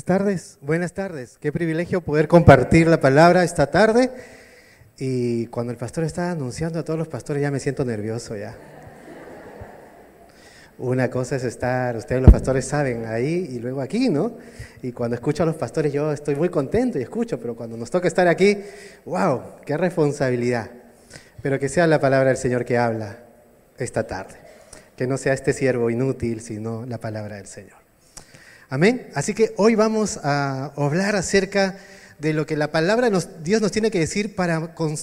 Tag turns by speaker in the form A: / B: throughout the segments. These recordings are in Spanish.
A: Buenas tardes, buenas tardes. Qué privilegio poder compartir la palabra esta tarde. Y cuando el pastor está anunciando a todos los pastores ya me siento nervioso ya. Una cosa es estar, ustedes los pastores saben, ahí y luego aquí, ¿no? Y cuando escucho a los pastores yo estoy muy contento y escucho, pero cuando nos toca estar aquí, wow, qué responsabilidad. Pero que sea la palabra del Señor que habla esta tarde. Que no sea este siervo inútil, sino la palabra del Señor. Amén. Así que hoy vamos a hablar acerca de lo que la palabra nos, Dios nos tiene que decir para, con,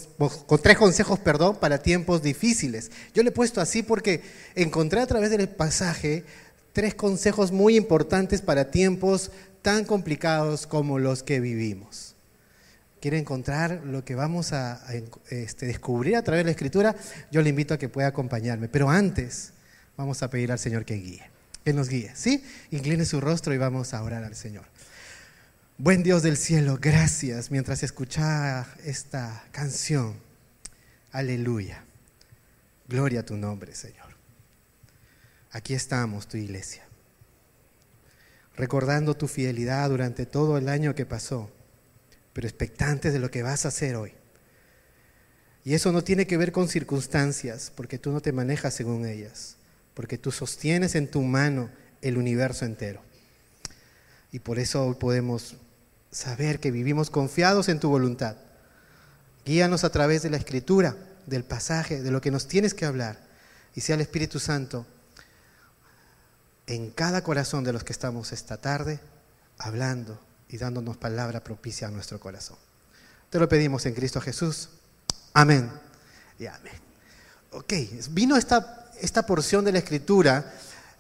A: tres consejos, perdón, para tiempos difíciles. Yo le he puesto así porque encontré a través del pasaje tres consejos muy importantes para tiempos tan complicados como los que vivimos. ¿Quiere encontrar lo que vamos a, este, descubrir a través de la escritura? Yo le invito a que pueda acompañarme. Pero antes vamos a pedir al Señor que guíe, que nos guíe. ¿Sí? Incline su rostro y vamos a orar al Señor. Buen Dios del cielo, gracias mientras escuchaba esta canción. Aleluya. Gloria a tu nombre, Señor. Aquí estamos, tu iglesia, recordando tu fidelidad durante todo el año que pasó, pero expectantes de lo que vas a hacer hoy. Y eso no tiene que ver con circunstancias, porque tú no te manejas según ellas, porque tú sostienes en tu mano el universo entero. Y por eso hoy podemos saber que vivimos confiados en tu voluntad. Guíanos a través de la escritura, del pasaje, de lo que nos tienes que hablar. Y sea el Espíritu Santo en cada corazón de los que estamos esta tarde hablando y dándonos palabra propicia a nuestro corazón. Te lo pedimos en Cristo Jesús. Amén y amén. Ok, vino esta, esta porción de la escritura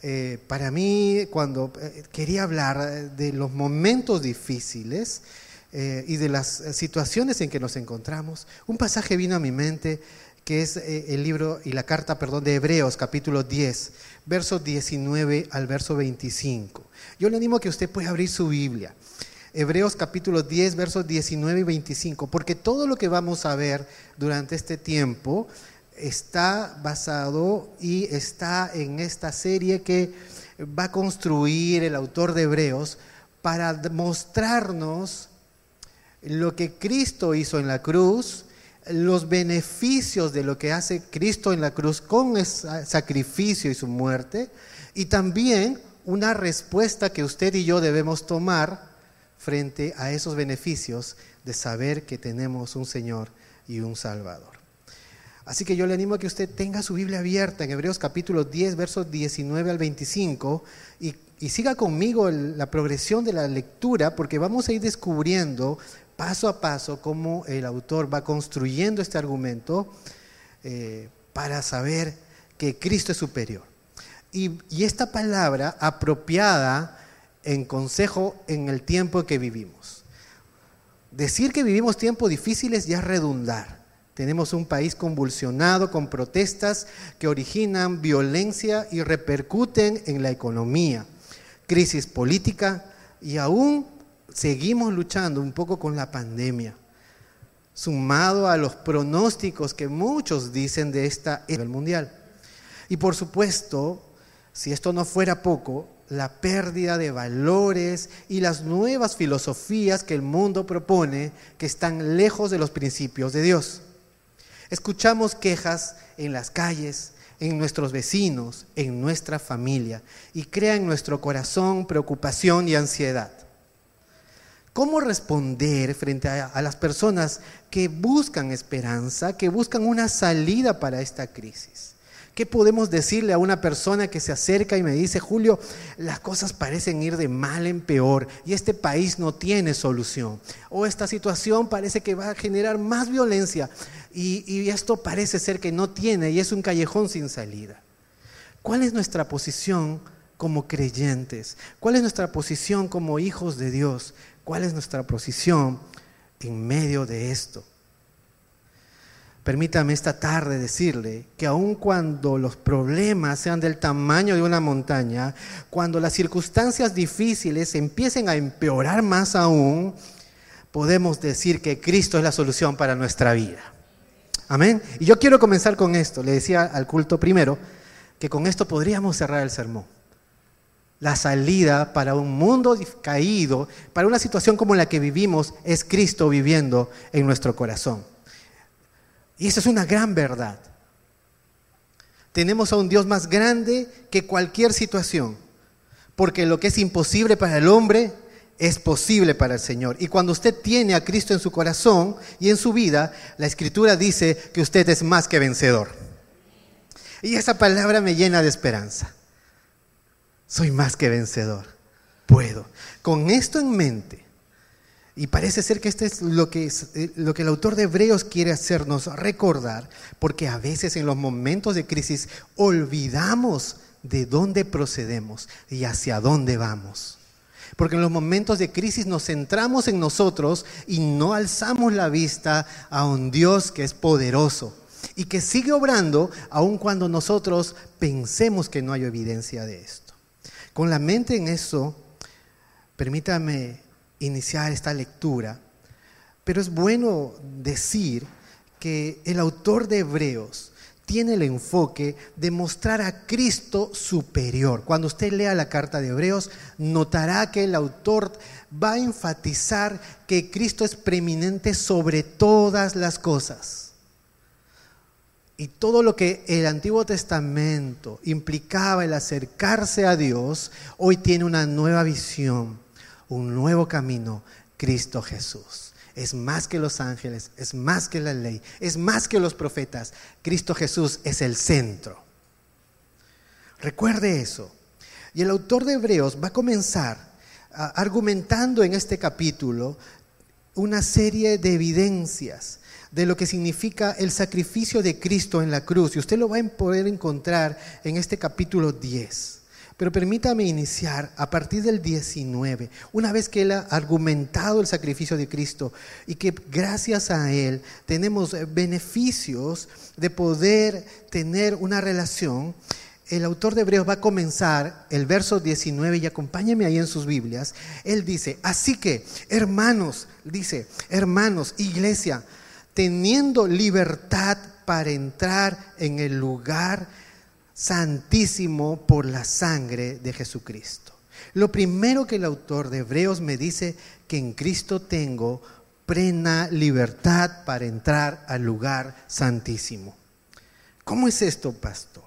A: eh, para mí, cuando eh, quería hablar de los momentos difíciles eh, y de las situaciones en que nos encontramos, un pasaje vino a mi mente que es el libro y la carta, perdón, de Hebreos, capítulo 10, versos 19 al verso 25. Yo le animo a que usted pueda abrir su Biblia. Hebreos capítulo 10, versos 19 y 25, porque todo lo que vamos a ver durante este tiempo está basado y está en esta serie que va a construir el autor de Hebreos para mostrarnos lo que Cristo hizo en la cruz, los beneficios de lo que hace Cristo en la cruz con ese sacrificio y su muerte, y también una respuesta que usted y yo debemos tomar frente a esos beneficios de saber que tenemos un Señor y un Salvador. Así que yo le animo a que usted tenga su Biblia abierta en Hebreos capítulo 10, versos 19 al 25 y, siga conmigo la progresión de la lectura porque vamos a ir descubriendo paso a paso cómo el autor va construyendo este argumento eh, para saber que Cristo es superior. Y, y esta palabra apropiada en consejo en el tiempo que vivimos. Decir que vivimos tiempos difíciles ya es redundar. Tenemos un país convulsionado con protestas que originan violencia y repercuten en la economía, crisis política y aún seguimos luchando un poco con la pandemia, sumado a los pronósticos que muchos dicen de esta nivel mundial. Y por supuesto, si esto no fuera poco, la pérdida de valores y las nuevas filosofías que el mundo propone que están lejos de los principios de Dios. Escuchamos quejas en las calles, en nuestros vecinos, en nuestra familia y crea en nuestro corazón preocupación y ansiedad. ¿Cómo responder frente a, las personas que buscan esperanza, que buscan una salida para esta crisis? ¿Qué podemos decirle a una persona que se acerca y me dice, Julio, las cosas parecen ir de mal en peor y este país no tiene solución? O esta situación parece que va a generar más violencia y, esto parece ser que no tiene y es un callejón sin salida. ¿Cuál es nuestra posición como creyentes? ¿Cuál es nuestra posición como hijos de Dios? ¿Cuál es nuestra posición en medio de esto? Permítame esta tarde decirle que aun cuando los problemas sean del tamaño de una montaña, cuando las circunstancias difíciles empiecen a empeorar más aún, podemos decir que Cristo es la solución para nuestra vida. Amén. Y yo quiero comenzar con esto. Le decía al culto primero que con esto podríamos cerrar el sermón. La salida para un mundo caído, para una situación como la que vivimos, es Cristo viviendo en nuestro corazón. Y esa es una gran verdad. Tenemos a un Dios más grande que cualquier situación, porque lo que es imposible para el hombre es posible para el Señor. Y cuando usted tiene a Cristo en su corazón y en su vida, la Escritura dice que usted es más que vencedor. Y esa palabra me llena de esperanza. Soy más que vencedor. Puedo. Con esto en mente, y parece ser que esto es lo que, eh, lo que el autor de Hebreos quiere hacernos recordar, porque a veces en los momentos de crisis olvidamos de dónde procedemos y hacia dónde vamos. Porque en los momentos de crisis nos centramos en nosotros y no alzamos la vista a un Dios que es poderoso y que sigue obrando aun cuando nosotros pensemos que no hay evidencia de esto. Con la mente en eso, permítame iniciar esta lectura, pero es bueno decir que el autor de Hebreos tiene el enfoque de mostrar a Cristo superior. Cuando usted lea la carta de Hebreos, notará que el autor va a enfatizar que Cristo es preeminente sobre todas las cosas. Y todo lo que el Antiguo Testamento implicaba el acercarse a Dios, hoy tiene una nueva visión, un nuevo camino, Cristo Jesús es más que los ángeles, es más que la ley, es más que los profetas. Cristo Jesús es el centro. Recuerde eso. Y el autor de Hebreos va a comenzar argumentando en este capítulo una serie de evidencias de lo que significa el sacrificio de Cristo en la cruz. Y usted lo va a poder encontrar en este capítulo 10. Pero permítame iniciar a partir del 19, una vez que Él ha argumentado el sacrificio de Cristo y que gracias a Él tenemos beneficios de poder tener una relación. El autor de Hebreos va a comenzar el verso 19 y acompáñeme ahí en sus Biblias. Él dice, así que, hermanos, dice, hermanos, iglesia, teniendo libertad para entrar en el lugar santísimo por la sangre de Jesucristo. Lo primero que el autor de Hebreos me dice que en Cristo tengo plena libertad para entrar al lugar santísimo. ¿Cómo es esto, pastor?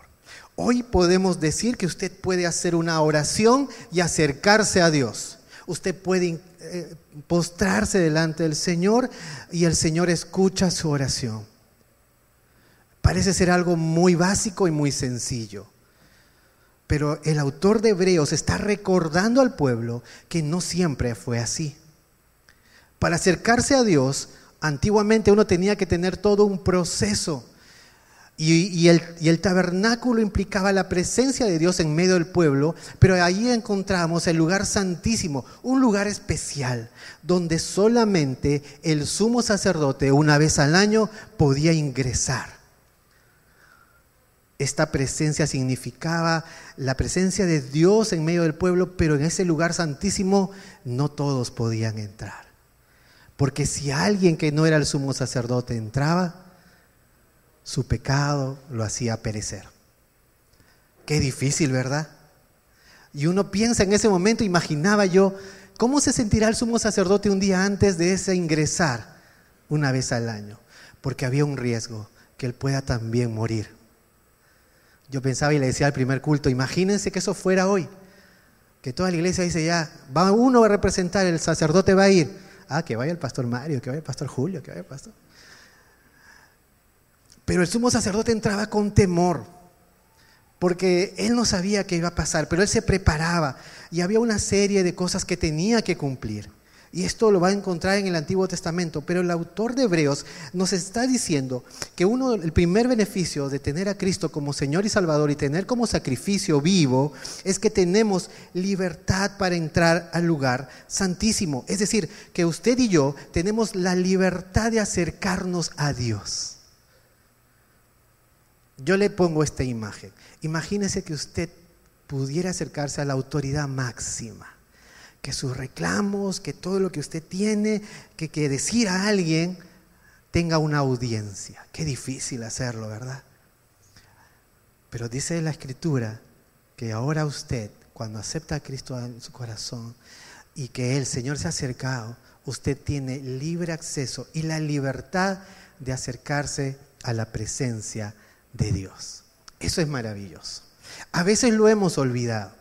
A: Hoy podemos decir que usted puede hacer una oración y acercarse a Dios. Usted puede eh, postrarse delante del Señor y el Señor escucha su oración. Parece ser algo muy básico y muy sencillo. Pero el autor de Hebreos está recordando al pueblo que no siempre fue así. Para acercarse a Dios, antiguamente uno tenía que tener todo un proceso. Y, el, el, tabernáculo implicaba la presencia de Dios en medio del pueblo, pero ahí encontramos el lugar santísimo, un lugar especial, donde solamente el sumo sacerdote una vez al año podía ingresar esta presencia significaba la presencia de Dios en medio del pueblo, pero en ese lugar santísimo no todos podían entrar. Porque si alguien que no era el sumo sacerdote entraba, su pecado lo hacía perecer. Qué difícil, ¿verdad? Y uno piensa en ese momento, imaginaba yo, ¿cómo se sentirá el sumo sacerdote un día antes de ese ingresar una vez al año? Porque había un riesgo que él pueda también morir yo pensaba y le decía al primer culto, imagínense que eso fuera hoy. Que toda la iglesia dice ya, va uno a representar, el sacerdote va a ir. Ah, que vaya el pastor Mario, que vaya el pastor Julio, que vaya el pastor. Pero el sumo sacerdote entraba con temor, porque él no sabía qué iba a pasar, pero él se preparaba y había una serie de cosas que tenía que cumplir. Y esto lo va a encontrar en el Antiguo Testamento, pero el autor de Hebreos nos está diciendo que uno, el primer beneficio de tener a Cristo como Señor y Salvador y tener como sacrificio vivo es que tenemos libertad para entrar al lugar santísimo. Es decir, que usted y yo tenemos la libertad de acercarnos a Dios. Yo le pongo esta imagen. Imagínese que usted pudiera acercarse a la autoridad máxima que sus reclamos, que todo lo que usted tiene que, decir a alguien tenga una audiencia. Qué difícil hacerlo, ¿verdad? Pero dice la escritura que ahora usted cuando acepta a Cristo en su corazón y que el Señor se ha acercado, usted tiene libre acceso y la libertad de acercarse a la presencia de Dios. Eso es maravilloso. A veces lo hemos olvidado.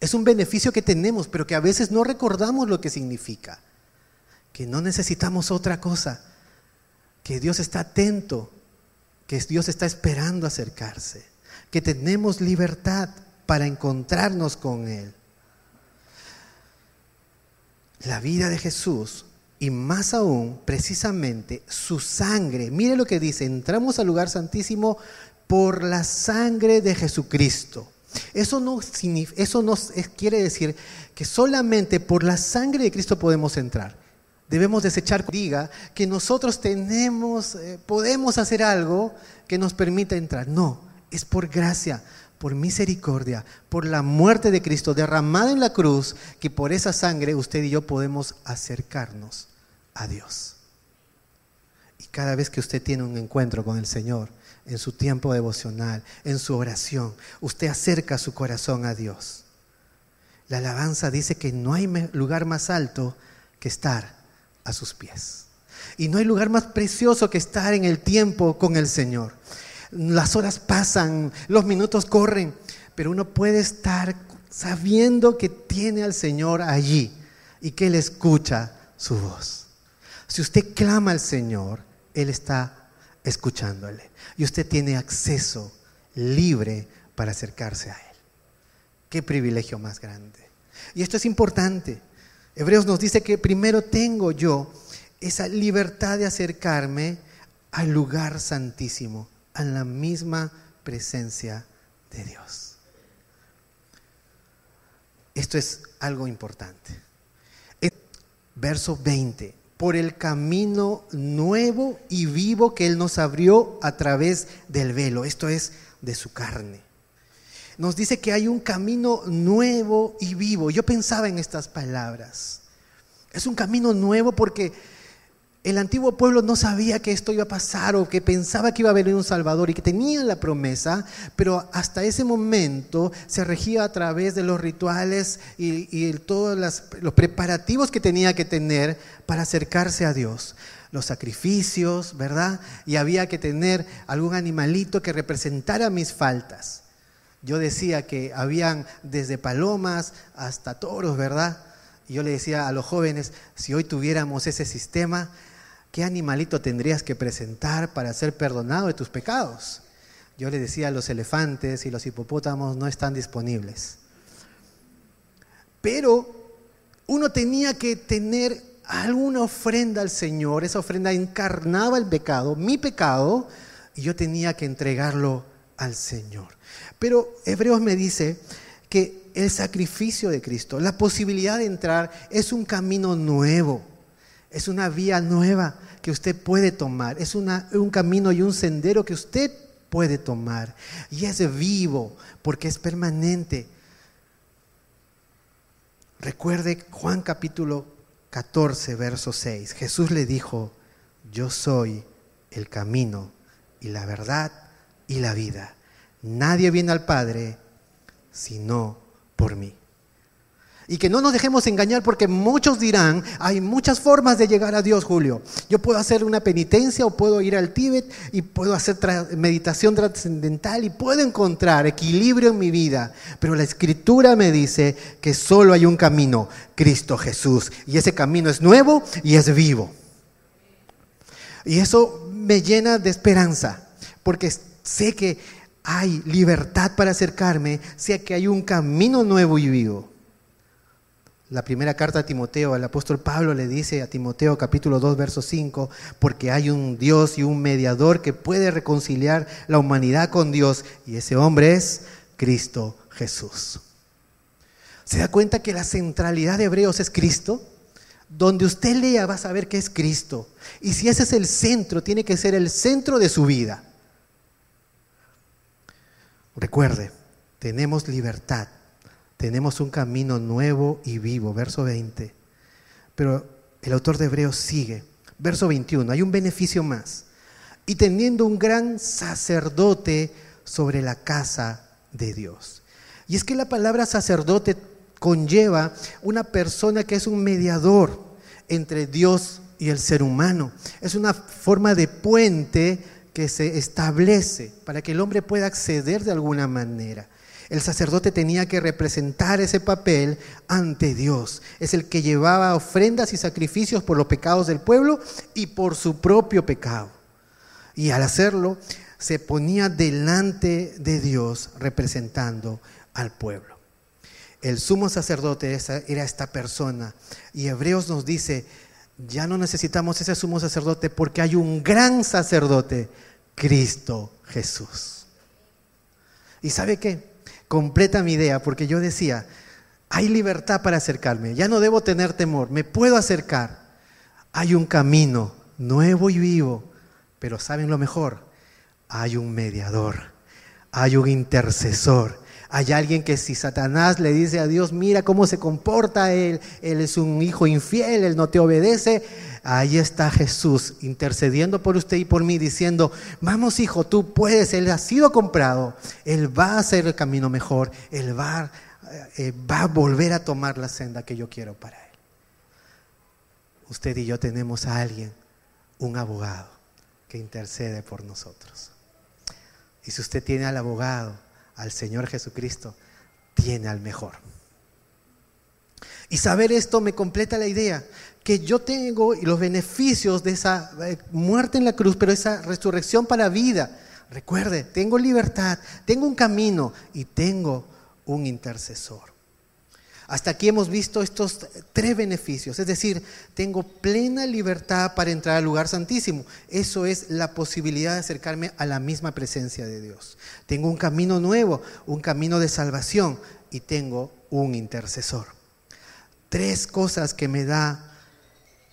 A: Es un beneficio que tenemos, pero que a veces no recordamos lo que significa. Que no necesitamos otra cosa. Que Dios está atento. Que Dios está esperando acercarse. Que tenemos libertad para encontrarnos con Él. La vida de Jesús y más aún, precisamente, su sangre. Mire lo que dice, entramos al lugar santísimo por la sangre de Jesucristo. Eso no, eso no quiere decir que solamente por la sangre de Cristo podemos entrar. Debemos desechar, diga, que nosotros tenemos, eh, podemos hacer algo que nos permita entrar. No, es por gracia, por misericordia, por la muerte de Cristo derramada en la cruz, que por esa sangre usted y yo podemos acercarnos a Dios. Y cada vez que usted tiene un encuentro con el Señor, en su tiempo devocional, en su oración, usted acerca su corazón a Dios. La alabanza dice que no hay lugar más alto que estar a sus pies. Y no hay lugar más precioso que estar en el tiempo con el Señor. Las horas pasan, los minutos corren, pero uno puede estar sabiendo que tiene al Señor allí y que Él escucha su voz. Si usted clama al Señor, Él está escuchándole. Y usted tiene acceso libre para acercarse a Él. Qué privilegio más grande. Y esto es importante. Hebreos nos dice que primero tengo yo esa libertad de acercarme al lugar santísimo, a la misma presencia de Dios. Esto es algo importante. Verso 20 por el camino nuevo y vivo que Él nos abrió a través del velo, esto es de su carne. Nos dice que hay un camino nuevo y vivo. Yo pensaba en estas palabras. Es un camino nuevo porque el antiguo pueblo no sabía que esto iba a pasar o que pensaba que iba a venir un Salvador y que tenía la promesa, pero hasta ese momento se regía a través de los rituales y, todos los preparativos que tenía que tener para acercarse a Dios. Los sacrificios, ¿verdad? Y había que tener algún animalito que representara mis faltas. Yo decía que habían desde palomas hasta toros, ¿verdad? Y yo le decía a los jóvenes, si hoy tuviéramos ese sistema, ¿qué animalito tendrías que presentar para ser perdonado de tus pecados? Yo le decía, los elefantes y los hipopótamos no están disponibles. Pero uno tenía que tener alguna ofrenda al Señor, esa ofrenda encarnaba el pecado, mi pecado, y yo tenía que entregarlo al Señor. Pero Hebreos me dice que el sacrificio de Cristo, la posibilidad de entrar, es un camino nuevo. Es una vía nueva que usted puede tomar. Es un camino y un sendero que usted puede tomar. Y es vivo porque es permanente. Recuerde Juan capítulo 14, verso 6. Jesús le dijo, yo soy el camino y la verdad y la vida. Nadie viene al Padre sino por mí. Y que no nos dejemos engañar porque muchos dirán, hay muchas formas de llegar a Dios, Julio. Yo puedo hacer una penitencia o puedo ir al Tíbet y puedo hacer meditación trascendental y puedo encontrar equilibrio en mi vida. Pero la escritura me dice que solo hay un camino, Cristo Jesús. Y ese camino es nuevo y es vivo. Y eso me llena de esperanza porque sé que hay libertad para acercarme, sé que hay un camino nuevo y vivo. La primera carta a Timoteo, el apóstol Pablo le dice a Timoteo capítulo 2, verso 5, porque hay un Dios y un mediador que puede reconciliar la humanidad con Dios y ese hombre es Cristo Jesús. ¿Se da cuenta que la centralidad de Hebreos es Cristo? Donde usted lea va a saber que es Cristo. Y si ese es el centro, tiene que ser el centro de su vida. Recuerde, tenemos libertad tenemos un camino nuevo y vivo, verso 20. Pero el autor de Hebreos sigue, verso 21, hay un beneficio más. Y teniendo un gran sacerdote sobre la casa de Dios. Y es que la palabra sacerdote conlleva una persona que es un mediador entre Dios y el ser humano. Es una forma de puente que se establece para que el hombre pueda acceder de alguna manera. El sacerdote tenía que representar ese papel ante Dios. Es el que llevaba ofrendas y sacrificios por los pecados del pueblo y por su propio pecado. Y al hacerlo, se ponía delante de Dios representando al pueblo. El sumo sacerdote era esta persona. Y Hebreos nos dice, ya no necesitamos ese sumo sacerdote porque hay un gran sacerdote, Cristo Jesús. ¿Y sabe qué? Completa mi idea porque yo decía, hay libertad para acercarme, ya no debo tener temor, me puedo acercar. Hay un camino nuevo y vivo, pero ¿saben lo mejor? Hay un mediador, hay un intercesor hay alguien que si Satanás le dice a Dios, mira cómo se comporta él, él es un hijo infiel, él no te obedece, ahí está Jesús intercediendo por usted y por mí, diciendo, vamos hijo, tú puedes, él ha sido comprado, él va a hacer el camino mejor, él va, eh, va a volver a tomar la senda que yo quiero para él. Usted y yo tenemos a alguien, un abogado, que intercede por nosotros. Y si usted tiene al abogado, al Señor Jesucristo, tiene al mejor. Y saber esto me completa la idea que yo tengo los beneficios de esa eh, muerte en la cruz, pero esa resurrección para vida. Recuerde, tengo libertad, tengo un camino y tengo un intercesor. Hasta aquí hemos visto estos tres beneficios, es decir, tengo plena libertad para entrar al lugar santísimo. Eso es la posibilidad de acercarme a la misma presencia de Dios. Tengo un camino nuevo, un camino de salvación y tengo un intercesor. Tres cosas que me da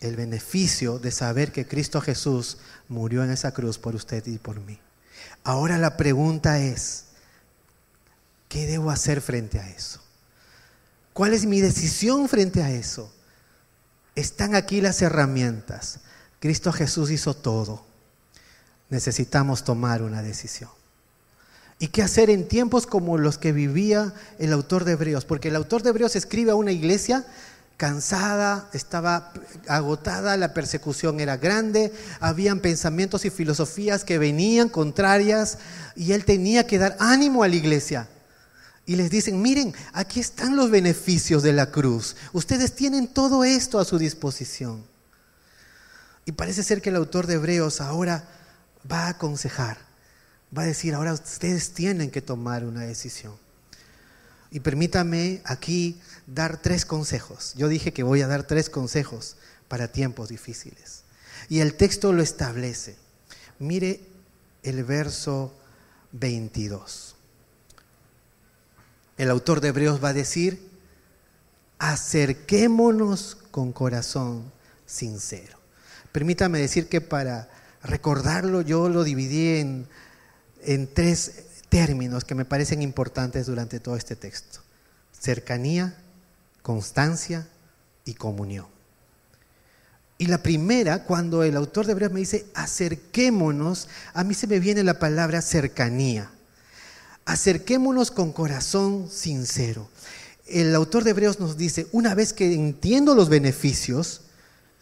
A: el beneficio de saber que Cristo Jesús murió en esa cruz por usted y por mí. Ahora la pregunta es, ¿qué debo hacer frente a eso? ¿Cuál es mi decisión frente a eso? Están aquí las herramientas. Cristo Jesús hizo todo. Necesitamos tomar una decisión. ¿Y qué hacer en tiempos como los que vivía el autor de Hebreos? Porque el autor de Hebreos escribe a una iglesia cansada, estaba agotada, la persecución era grande, habían pensamientos y filosofías que venían contrarias y él tenía que dar ánimo a la iglesia y les dicen, miren, aquí están los beneficios de la cruz. Ustedes tienen todo esto a su disposición. Y parece ser que el autor de Hebreos ahora va a aconsejar, va a decir, ahora ustedes tienen que tomar una decisión. Y permítame aquí dar tres consejos. Yo dije que voy a dar tres consejos para tiempos difíciles. Y el texto lo establece. Mire el verso 22 el autor de Hebreos va a decir, acerquémonos con corazón sincero. Permítame decir que para recordarlo yo lo dividí en, en tres términos que me parecen importantes durante todo este texto. Cercanía, constancia y comunión. Y la primera, cuando el autor de Hebreos me dice, acerquémonos, a mí se me viene la palabra cercanía acerquémonos con corazón sincero. El autor de Hebreos nos dice, una vez que entiendo los beneficios,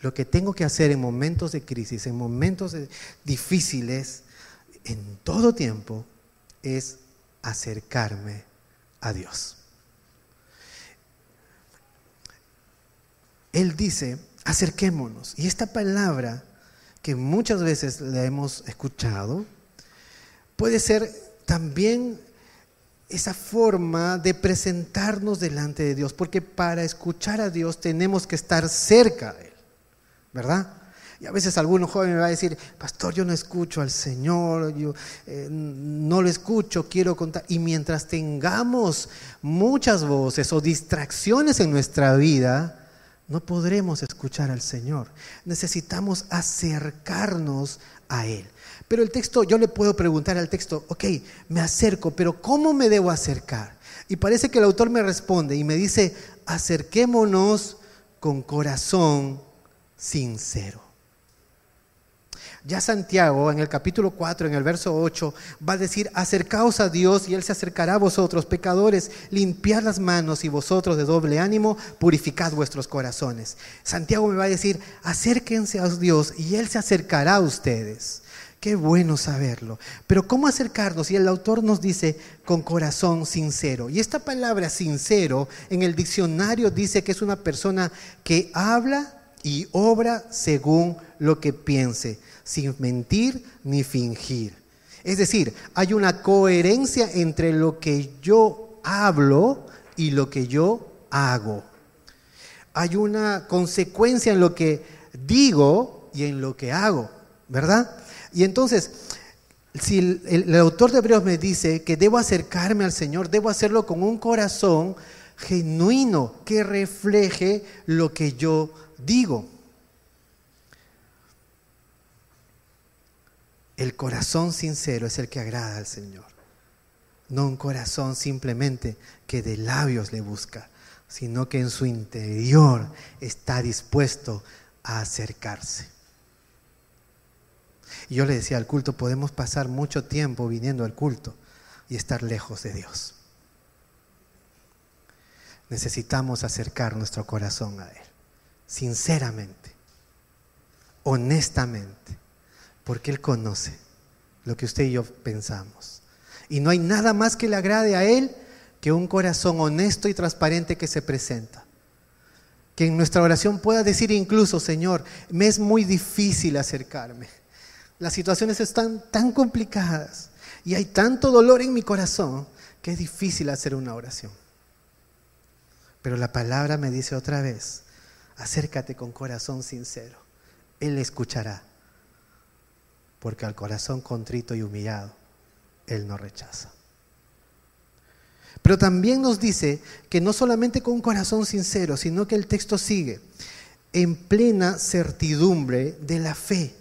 A: lo que tengo que hacer en momentos de crisis, en momentos difíciles, en todo tiempo, es acercarme a Dios. Él dice, acerquémonos. Y esta palabra, que muchas veces la hemos escuchado, puede ser también esa forma de presentarnos delante de Dios, porque para escuchar a Dios tenemos que estar cerca de Él, ¿verdad? Y a veces algún joven me va a decir, pastor, yo no escucho al Señor, yo eh, no lo escucho, quiero contar. Y mientras tengamos muchas voces o distracciones en nuestra vida, no podremos escuchar al Señor. Necesitamos acercarnos a Él. Pero el texto, yo le puedo preguntar al texto, ok, me acerco, pero ¿cómo me debo acercar? Y parece que el autor me responde y me dice, acerquémonos con corazón sincero. Ya Santiago en el capítulo 4, en el verso 8, va a decir, acercaos a Dios y Él se acercará a vosotros, pecadores, limpiad las manos y vosotros de doble ánimo, purificad vuestros corazones. Santiago me va a decir, acérquense a Dios y Él se acercará a ustedes. Qué bueno saberlo. Pero ¿cómo acercarnos? Y el autor nos dice con corazón sincero. Y esta palabra sincero en el diccionario dice que es una persona que habla y obra según lo que piense, sin mentir ni fingir. Es decir, hay una coherencia entre lo que yo hablo y lo que yo hago. Hay una consecuencia en lo que digo y en lo que hago, ¿verdad? Y entonces, si el, autor de Hebreos me dice que debo acercarme al Señor, debo hacerlo con un corazón genuino que refleje lo que yo digo. El corazón sincero es el que agrada al Señor. No un corazón simplemente que de labios le busca, sino que en su interior está dispuesto a acercarse. Y yo le decía al culto, podemos pasar mucho tiempo viniendo al culto y estar lejos de Dios. Necesitamos acercar nuestro corazón a Él, sinceramente, honestamente, porque Él conoce lo que usted y yo pensamos. Y no hay nada más que le agrade a Él que un corazón honesto y transparente que se presenta. Que en nuestra oración pueda decir incluso, Señor, me es muy difícil acercarme las situaciones están tan complicadas y hay tanto dolor en mi corazón que es difícil hacer una oración. Pero la palabra me dice otra vez, acércate con corazón sincero. Él escuchará, porque al corazón contrito y humillado, Él no rechaza. Pero también nos dice que no solamente con un corazón sincero, sino que el texto sigue en plena certidumbre de la fe.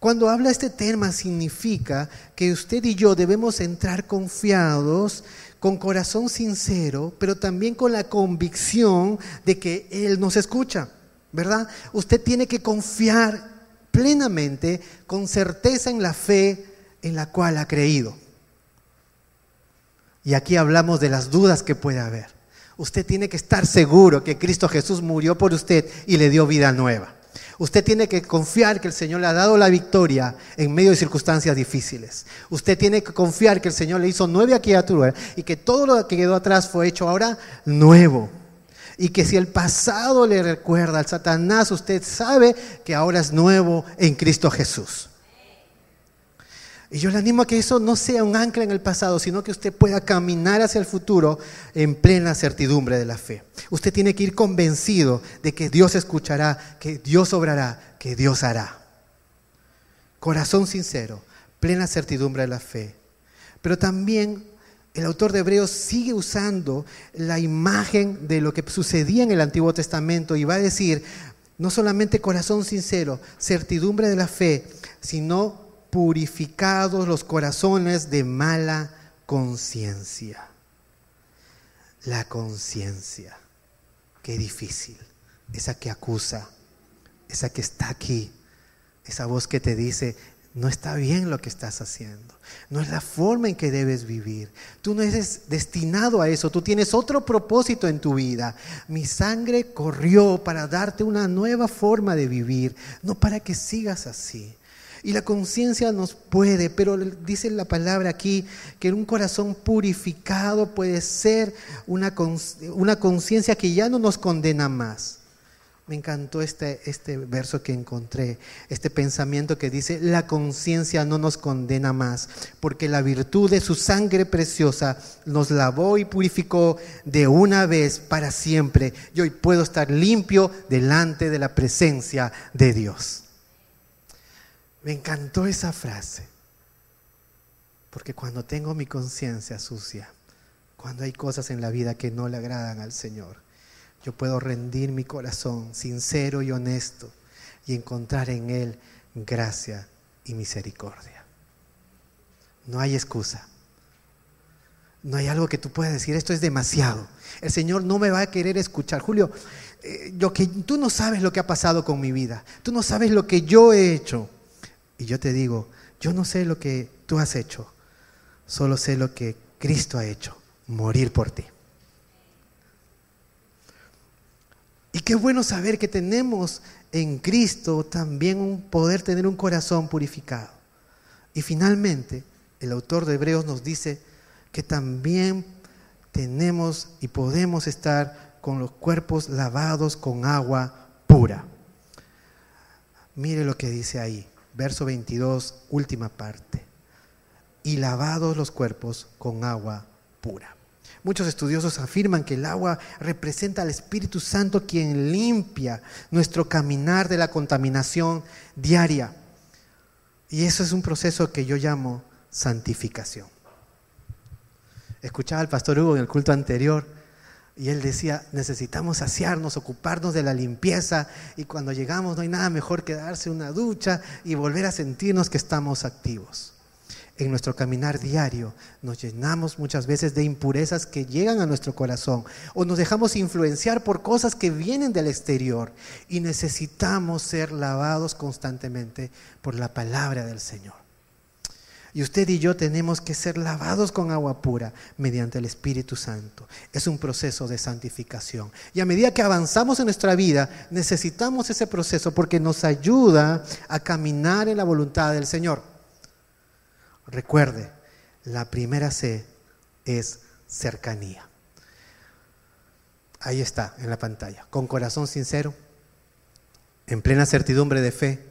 A: Cuando habla este tema significa que usted y yo debemos entrar confiados, con corazón sincero, pero también con la convicción de que Él nos escucha, ¿verdad? Usted tiene que confiar plenamente, con certeza en la fe en la cual ha creído. Y aquí hablamos de las dudas que puede haber. Usted tiene que estar seguro que Cristo Jesús murió por usted y le dio vida nueva. Usted tiene que confiar que el Señor le ha dado la victoria en medio de circunstancias difíciles. Usted tiene que confiar que el Señor le hizo nueve criaturas y que todo lo que quedó atrás fue hecho ahora nuevo. Y que si el pasado le recuerda al Satanás, usted sabe que ahora es nuevo en Cristo Jesús. Y yo le animo a que eso no sea un ancla en el pasado, sino que usted pueda caminar hacia el futuro en plena certidumbre de la fe. Usted tiene que ir convencido de que Dios escuchará, que Dios obrará, que Dios hará. Corazón sincero, plena certidumbre de la fe. Pero también el autor de Hebreos sigue usando la imagen de lo que sucedía en el Antiguo Testamento y va a decir, no solamente corazón sincero, certidumbre de la fe, sino purificados los corazones de mala conciencia. La conciencia, qué difícil, esa que acusa, esa que está aquí, esa voz que te dice, no está bien lo que estás haciendo, no es la forma en que debes vivir. Tú no eres destinado a eso, tú tienes otro propósito en tu vida. Mi sangre corrió para darte una nueva forma de vivir, no para que sigas así. Y la conciencia nos puede, pero dice la palabra aquí que un corazón purificado puede ser una, conciencia que ya no nos condena más. Me encantó este, este verso que encontré, este pensamiento que dice, la conciencia no nos condena más, porque la virtud de su sangre preciosa nos lavó y purificó de una vez para siempre. Y hoy puedo estar limpio delante de la presencia de Dios. Me encantó esa frase, porque cuando tengo mi conciencia sucia, cuando hay cosas en la vida que no le agradan al Señor, yo puedo rendir mi corazón sincero y honesto y encontrar en Él gracia y misericordia. No hay excusa. No hay algo que tú puedas decir, esto es demasiado. El Señor no me va a querer escuchar. Julio, eh, que tú no sabes lo que ha pasado con mi vida. Tú no sabes lo que yo he hecho. Y yo te digo, yo no sé lo que tú has hecho, solo sé lo que Cristo ha hecho, morir por ti. Y qué bueno saber que tenemos en Cristo también un poder tener un corazón purificado. Y finalmente, el autor de Hebreos nos dice que también tenemos y podemos estar con los cuerpos lavados con agua pura. Mire lo que dice ahí, verso 22, última parte. Y lavados los cuerpos con agua pura. Muchos estudiosos afirman que el agua representa al Espíritu Santo quien limpia nuestro caminar de la contaminación diaria. Y eso es un proceso que yo llamo santificación. Escuchaba al pastor Hugo en el culto anterior y él decía, necesitamos saciarnos, ocuparnos de la limpieza y cuando llegamos no hay nada mejor que darse una ducha y volver a sentirnos que estamos activos en nuestro caminar diario nos llenamos muchas veces de impurezas que llegan a nuestro corazón o nos dejamos influenciar por cosas que vienen del exterior y necesitamos ser lavados constantemente por la palabra del Señor. Y usted y yo tenemos que ser lavados con agua pura mediante el Espíritu Santo. Es un proceso de santificación. Y a medida que avanzamos en nuestra vida, necesitamos ese proceso porque nos ayuda a caminar en la voluntad del Señor. Recuerde, la primera C es cercanía. Ahí está en la pantalla. Con corazón sincero, en plena certidumbre de fe,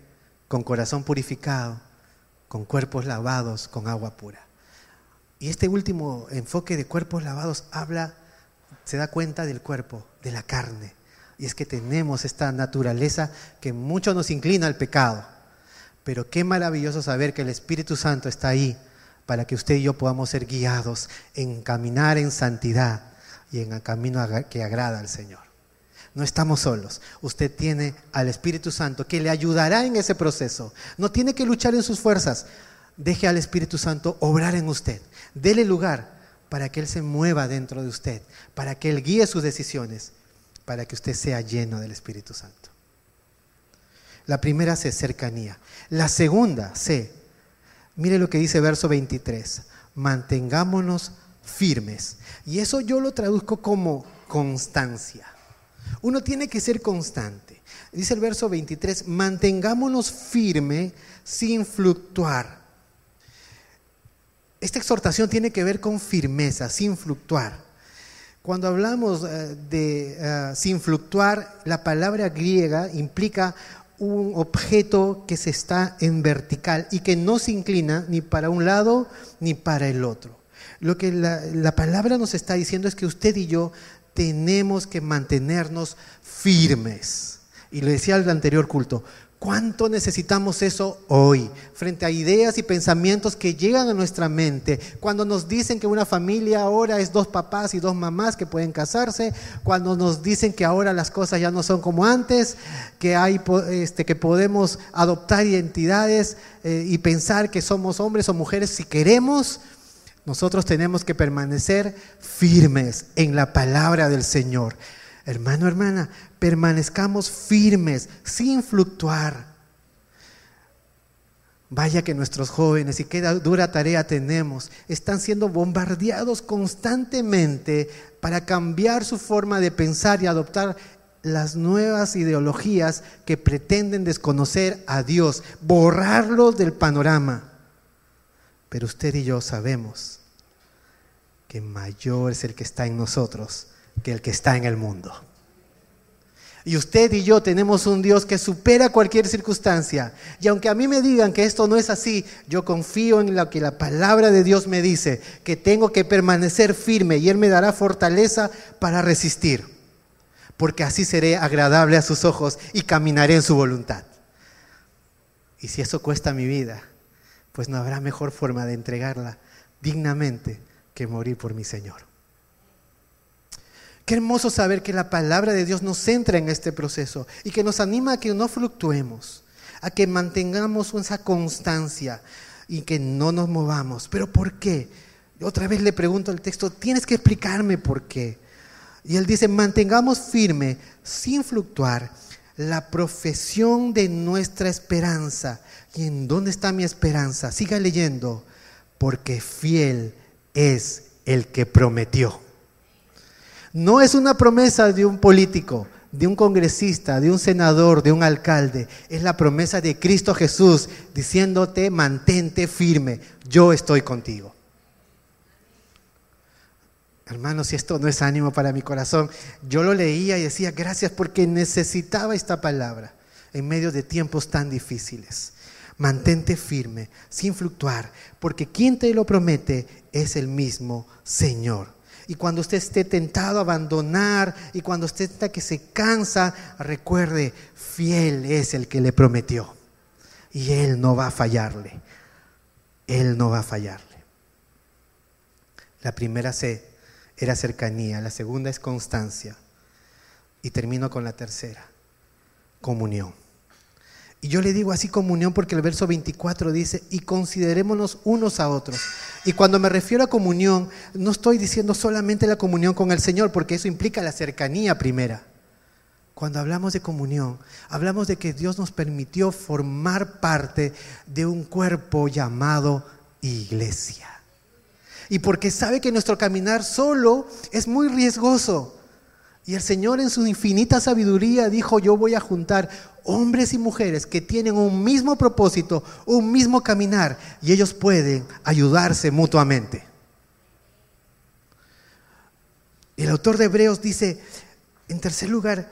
A: con corazón purificado, con cuerpos lavados con agua pura. Y este último enfoque de cuerpos lavados habla, se da cuenta del cuerpo, de la carne. Y es que tenemos esta naturaleza que mucho nos inclina al pecado. Pero qué maravilloso saber que el Espíritu Santo está ahí para que usted y yo podamos ser guiados en caminar en santidad y en el camino que agrada al Señor. No estamos solos. Usted tiene al Espíritu Santo que le ayudará en ese proceso. No tiene que luchar en sus fuerzas. Deje al Espíritu Santo obrar en usted. Dele lugar para que Él se mueva dentro de usted, para que Él guíe sus decisiones, para que usted sea lleno del Espíritu Santo. La primera C, cercanía. La segunda C, mire lo que dice verso 23, mantengámonos firmes. Y eso yo lo traduzco como constancia. Uno tiene que ser constante. Dice el verso 23, mantengámonos firmes sin fluctuar. Esta exhortación tiene que ver con firmeza, sin fluctuar. Cuando hablamos eh, de eh, sin fluctuar, la palabra griega implica un objeto que se está en vertical y que no se inclina ni para un lado ni para el otro. Lo que la, la palabra nos está diciendo es que usted y yo tenemos que mantenernos firmes. Y le decía al anterior culto, ¿Cuánto necesitamos eso hoy frente a ideas y pensamientos que llegan a nuestra mente? Cuando nos dicen que una familia ahora es dos papás y dos mamás que pueden casarse, cuando nos dicen que ahora las cosas ya no son como antes, que, hay, este, que podemos adoptar identidades eh, y pensar que somos hombres o mujeres si queremos, nosotros tenemos que permanecer firmes en la palabra del Señor. Hermano, hermana, permanezcamos firmes, sin fluctuar. Vaya que nuestros jóvenes, y qué dura tarea tenemos, están siendo bombardeados constantemente para cambiar su forma de pensar y adoptar las nuevas ideologías que pretenden desconocer a Dios, borrarlos del panorama. Pero usted y yo sabemos que mayor es el que está en nosotros que el que está en el mundo. Y usted y yo tenemos un Dios que supera cualquier circunstancia. Y aunque a mí me digan que esto no es así, yo confío en lo que la palabra de Dios me dice, que tengo que permanecer firme y Él me dará fortaleza para resistir. Porque así seré agradable a sus ojos y caminaré en su voluntad. Y si eso cuesta mi vida, pues no habrá mejor forma de entregarla dignamente que morir por mi Señor. Qué hermoso saber que la palabra de Dios nos centra en este proceso y que nos anima a que no fluctuemos, a que mantengamos esa constancia y que no nos movamos. ¿Pero por qué? Otra vez le pregunto al texto, tienes que explicarme por qué. Y él dice, mantengamos firme, sin fluctuar, la profesión de nuestra esperanza. ¿Y en dónde está mi esperanza? Siga leyendo, porque fiel es el que prometió. No es una promesa de un político, de un congresista, de un senador, de un alcalde. Es la promesa de Cristo Jesús diciéndote, mantente firme, yo estoy contigo. Hermanos, si esto no es ánimo para mi corazón, yo lo leía y decía, gracias porque necesitaba esta palabra en medio de tiempos tan difíciles. Mantente firme, sin fluctuar, porque quien te lo promete es el mismo Señor. Y cuando usted esté tentado a abandonar y cuando usted está que se cansa, recuerde, fiel es el que le prometió. Y Él no va a fallarle. Él no va a fallarle. La primera C era cercanía, la segunda es constancia. Y termino con la tercera, comunión. Y yo le digo así comunión porque el verso 24 dice, y considerémonos unos a otros. Y cuando me refiero a comunión, no estoy diciendo solamente la comunión con el Señor, porque eso implica la cercanía primera. Cuando hablamos de comunión, hablamos de que Dios nos permitió formar parte de un cuerpo llamado iglesia. Y porque sabe que nuestro caminar solo es muy riesgoso. Y el Señor en su infinita sabiduría dijo, yo voy a juntar hombres y mujeres que tienen un mismo propósito, un mismo caminar, y ellos pueden ayudarse mutuamente. El autor de Hebreos dice, en tercer lugar,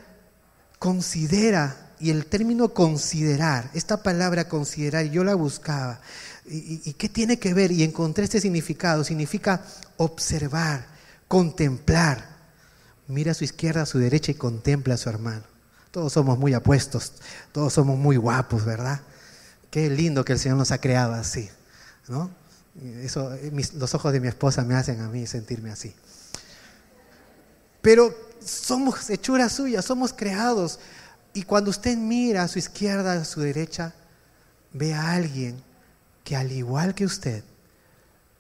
A: considera, y el término considerar, esta palabra considerar, yo la buscaba, ¿y, y qué tiene que ver? Y encontré este significado, significa observar, contemplar. Mira a su izquierda, a su derecha y contempla a su hermano. Todos somos muy apuestos, todos somos muy guapos, ¿verdad? Qué lindo que el Señor nos ha creado así, ¿no? Eso, los ojos de mi esposa me hacen a mí sentirme así. Pero somos hechuras suyas, somos creados. Y cuando usted mira a su izquierda, a su derecha, ve a alguien que al igual que usted,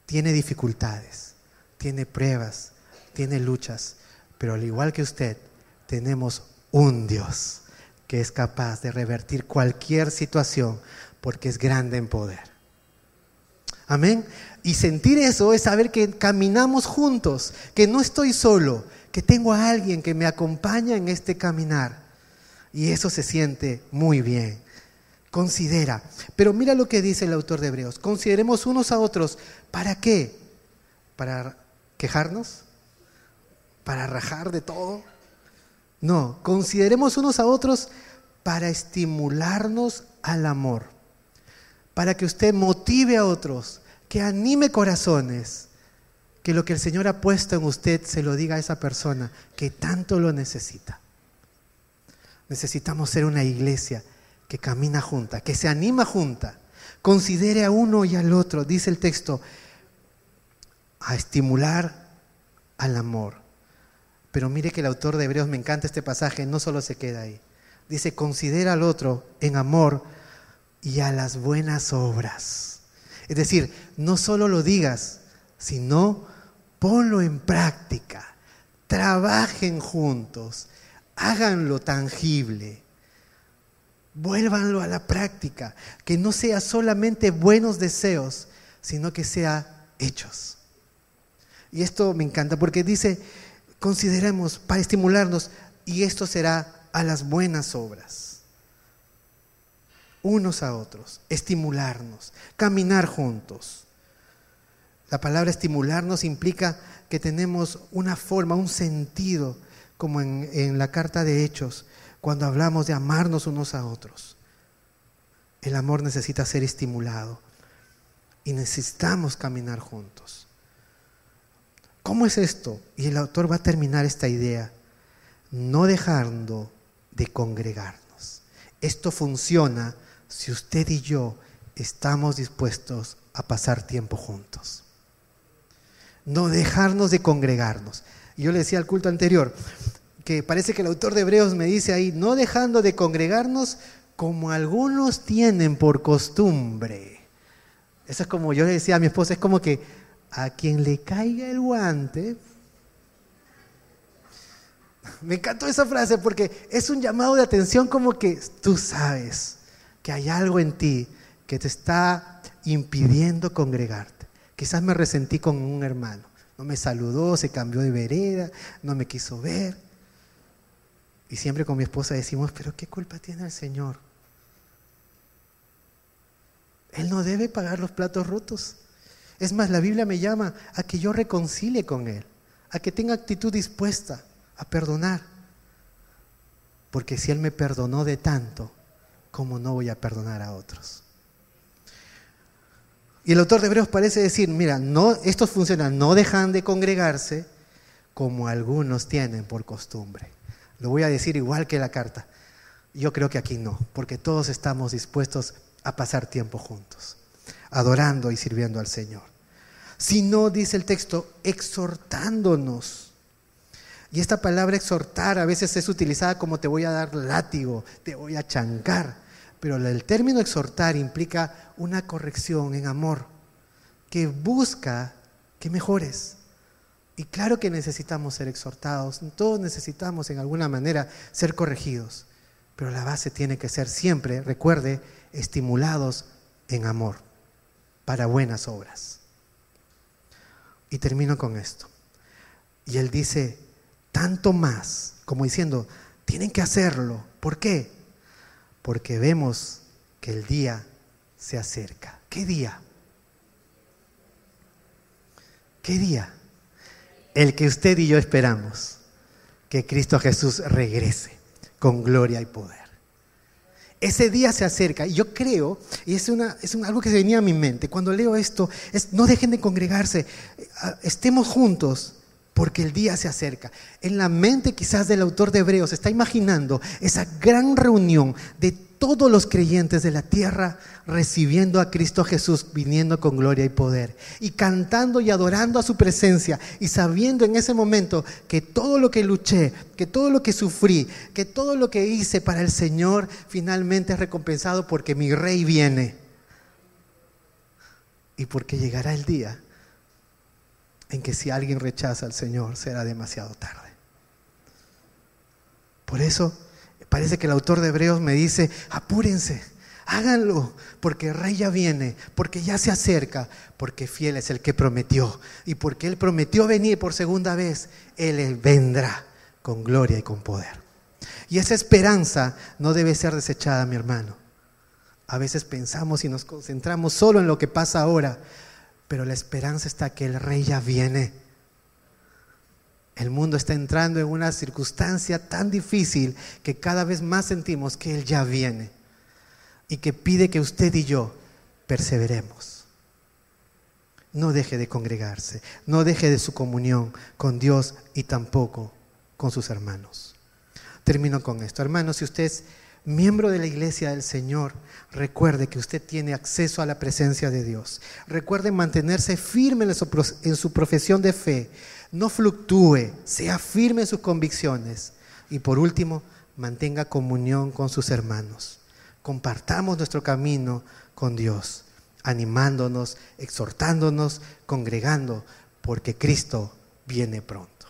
A: tiene dificultades, tiene pruebas, tiene luchas, pero al igual que usted, tenemos un Dios que es capaz de revertir cualquier situación porque es grande en poder. Amén. Y sentir eso es saber que caminamos juntos, que no estoy solo, que tengo a alguien que me acompaña en este caminar. Y eso se siente muy bien. Considera. Pero mira lo que dice el autor de Hebreos. Consideremos unos a otros. ¿Para qué? ¿Para quejarnos? ¿Para rajar de todo? No, consideremos unos a otros para estimularnos al amor, para que usted motive a otros, que anime corazones, que lo que el Señor ha puesto en usted se lo diga a esa persona que tanto lo necesita. Necesitamos ser una iglesia que camina junta, que se anima junta, considere a uno y al otro, dice el texto, a estimular al amor. Pero mire que el autor de Hebreos, me encanta este pasaje, no solo se queda ahí. Dice, considera al otro en amor y a las buenas obras. Es decir, no solo lo digas, sino ponlo en práctica. Trabajen juntos, háganlo tangible. Vuélvanlo a la práctica, que no sea solamente buenos deseos, sino que sea hechos. Y esto me encanta porque dice, consideremos para estimularnos y esto será a las buenas obras. Unos a otros, estimularnos, caminar juntos. La palabra estimularnos implica que tenemos una forma, un sentido, como en, en la carta de Hechos, cuando hablamos de amarnos unos a otros. El amor necesita ser estimulado y necesitamos caminar juntos. ¿Cómo es esto? Y el autor va a terminar esta idea, no dejando de congregarnos. Esto funciona si usted y yo estamos dispuestos a pasar tiempo juntos. No dejarnos de congregarnos. yo le decía al culto anterior que parece que el autor de Hebreos me dice ahí, no dejando de congregarnos como algunos tienen por costumbre. Eso es como yo le decía a mi esposa, es como que a quien le caiga el guante, Me encantó esa frase porque es un llamado de atención como que tú sabes que hay algo en ti que te está impidiendo congregarte. Quizás me resentí con un hermano. No me saludó, se cambió de vereda, no me quiso ver. Y siempre con mi esposa decimos, pero ¿qué culpa tiene el Señor? Él no debe pagar los platos rotos. Es más, la Biblia me llama a que yo reconcilie con Él, a que tenga actitud dispuesta a perdonar. Porque si Él me perdonó de tanto, ¿cómo no voy a perdonar a otros? Y el autor de Hebreos parece decir, mira, no, estos funcionan, no dejan de congregarse como algunos tienen por costumbre. Lo voy a decir igual que la carta. Yo creo que aquí no, porque todos estamos dispuestos a pasar tiempo juntos, adorando y sirviendo al Señor. Si no, dice el texto, exhortándonos. Y esta palabra exhortar a veces es utilizada como te voy a dar látigo, te voy a chancar. Pero el término exhortar implica una corrección en amor que busca que mejores. Y claro que necesitamos ser exhortados, todos necesitamos en alguna manera ser corregidos, pero la base tiene que ser siempre, recuerde, estimulados en amor para buenas obras. Y termino con esto. Y él dice, tanto más, como diciendo, tienen que hacerlo. ¿Por qué? Porque vemos que el día se acerca. ¿Qué día? ¿Qué día? El que usted y yo esperamos, que Cristo Jesús regrese con gloria y poder. Ese día se acerca y yo creo, y es, una, es algo que se venía a mi mente, cuando leo esto, es no dejen de congregarse, eh, estemos juntos porque el día se acerca. En la mente quizás del autor de Hebreos está imaginando esa gran reunión de todos los creyentes de la tierra recibiendo a Cristo Jesús, viniendo con gloria y poder, y cantando y adorando a su presencia, y sabiendo en ese momento que todo lo que luché, que todo lo que sufrí, que todo lo que hice para el Señor finalmente es recompensado porque mi rey viene. Y porque llegará el día en que si alguien rechaza al Señor será demasiado tarde. Por eso Parece que el autor de Hebreos me dice, apúrense, háganlo, porque el rey ya viene, porque ya se acerca, porque fiel es el que prometió. Y porque él prometió venir por segunda vez, él vendrá con gloria y con poder. Y esa esperanza no debe ser desechada, mi hermano. A veces pensamos y nos concentramos solo en lo que pasa ahora, pero la esperanza está que el rey ya viene el mundo está entrando en una circunstancia tan difícil que cada vez más sentimos que Él ya viene y que pide que usted y yo perseveremos. No deje de congregarse, no deje de su comunión con Dios y tampoco con sus hermanos. Termino con esto. Hermanos, si usted es miembro de la iglesia del Señor, recuerde que usted tiene acceso a la presencia de Dios. Recuerde mantenerse firme en su profesión de fe no fluctúe, sea firme en sus convicciones. Y por último, mantenga comunión con sus hermanos. Compartamos nuestro camino con Dios, animándonos, exhortándonos, congregando, porque Cristo viene pronto.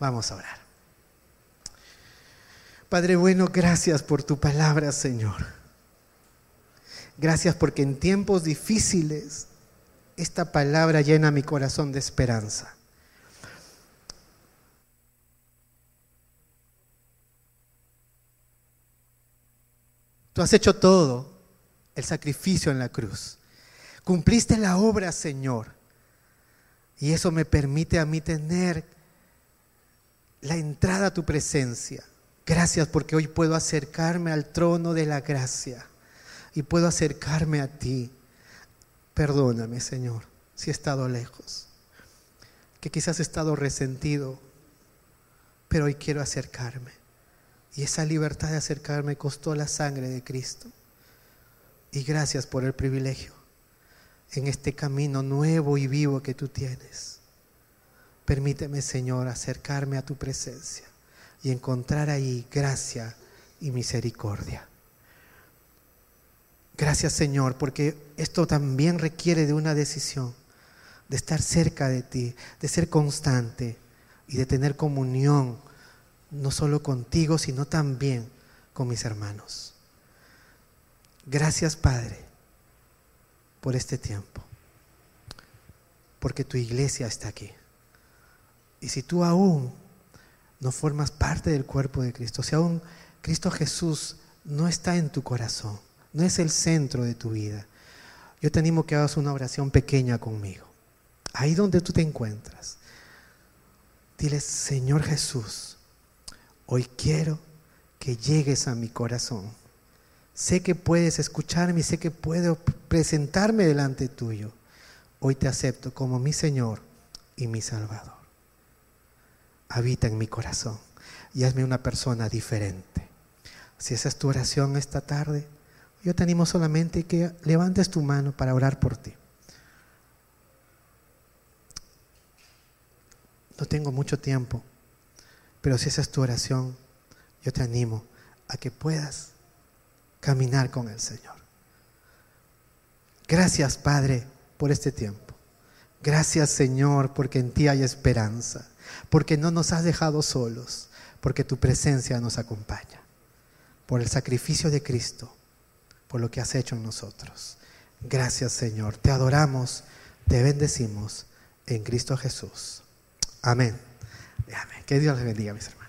A: Vamos a orar. Padre bueno, gracias por tu palabra, Señor. Gracias porque en tiempos difíciles esta palabra llena mi corazón de esperanza. Tú has hecho todo, el sacrificio en la cruz. Cumpliste la obra, Señor. Y eso me permite a mí tener la entrada a tu presencia. Gracias porque hoy puedo acercarme al trono de la gracia y puedo acercarme a ti. Perdóname, Señor, si he estado lejos, que quizás he estado resentido, pero hoy quiero acercarme. Y esa libertad de acercarme costó la sangre de Cristo. Y gracias por el privilegio en este camino nuevo y vivo que tú tienes. Permíteme, Señor, acercarme a tu presencia y encontrar ahí gracia y misericordia. Gracias Señor, porque esto también requiere de una decisión, de estar cerca de ti, de ser constante y de tener comunión no solo contigo, sino también con mis hermanos. Gracias, Padre, por este tiempo, porque tu iglesia está aquí. Y si tú aún no formas parte del cuerpo de Cristo, si aún Cristo Jesús no está en tu corazón, no es el centro de tu vida, yo te animo que hagas una oración pequeña conmigo. Ahí donde tú te encuentras. Dile, Señor Jesús, hoy quiero que llegues a mi corazón. Sé que puedes escucharme sé que puedo presentarme delante tuyo. Hoy te acepto como mi Señor y mi Salvador. Habita en mi corazón y hazme una persona diferente. Si esa es tu oración esta tarde, yo te animo solamente que levantes tu mano para orar por ti. No tengo mucho tiempo, pero si esa es tu oración, yo te animo a que puedas caminar con el Señor. Gracias, Padre, por este tiempo. Gracias, Señor, porque en ti hay esperanza, porque no nos has dejado solos, porque tu presencia nos acompaña, por el sacrificio de Cristo por lo que has hecho en nosotros. Gracias Señor, te adoramos, te bendecimos en Cristo Jesús. Amén. Amén. Que Dios les bendiga, mis hermanos.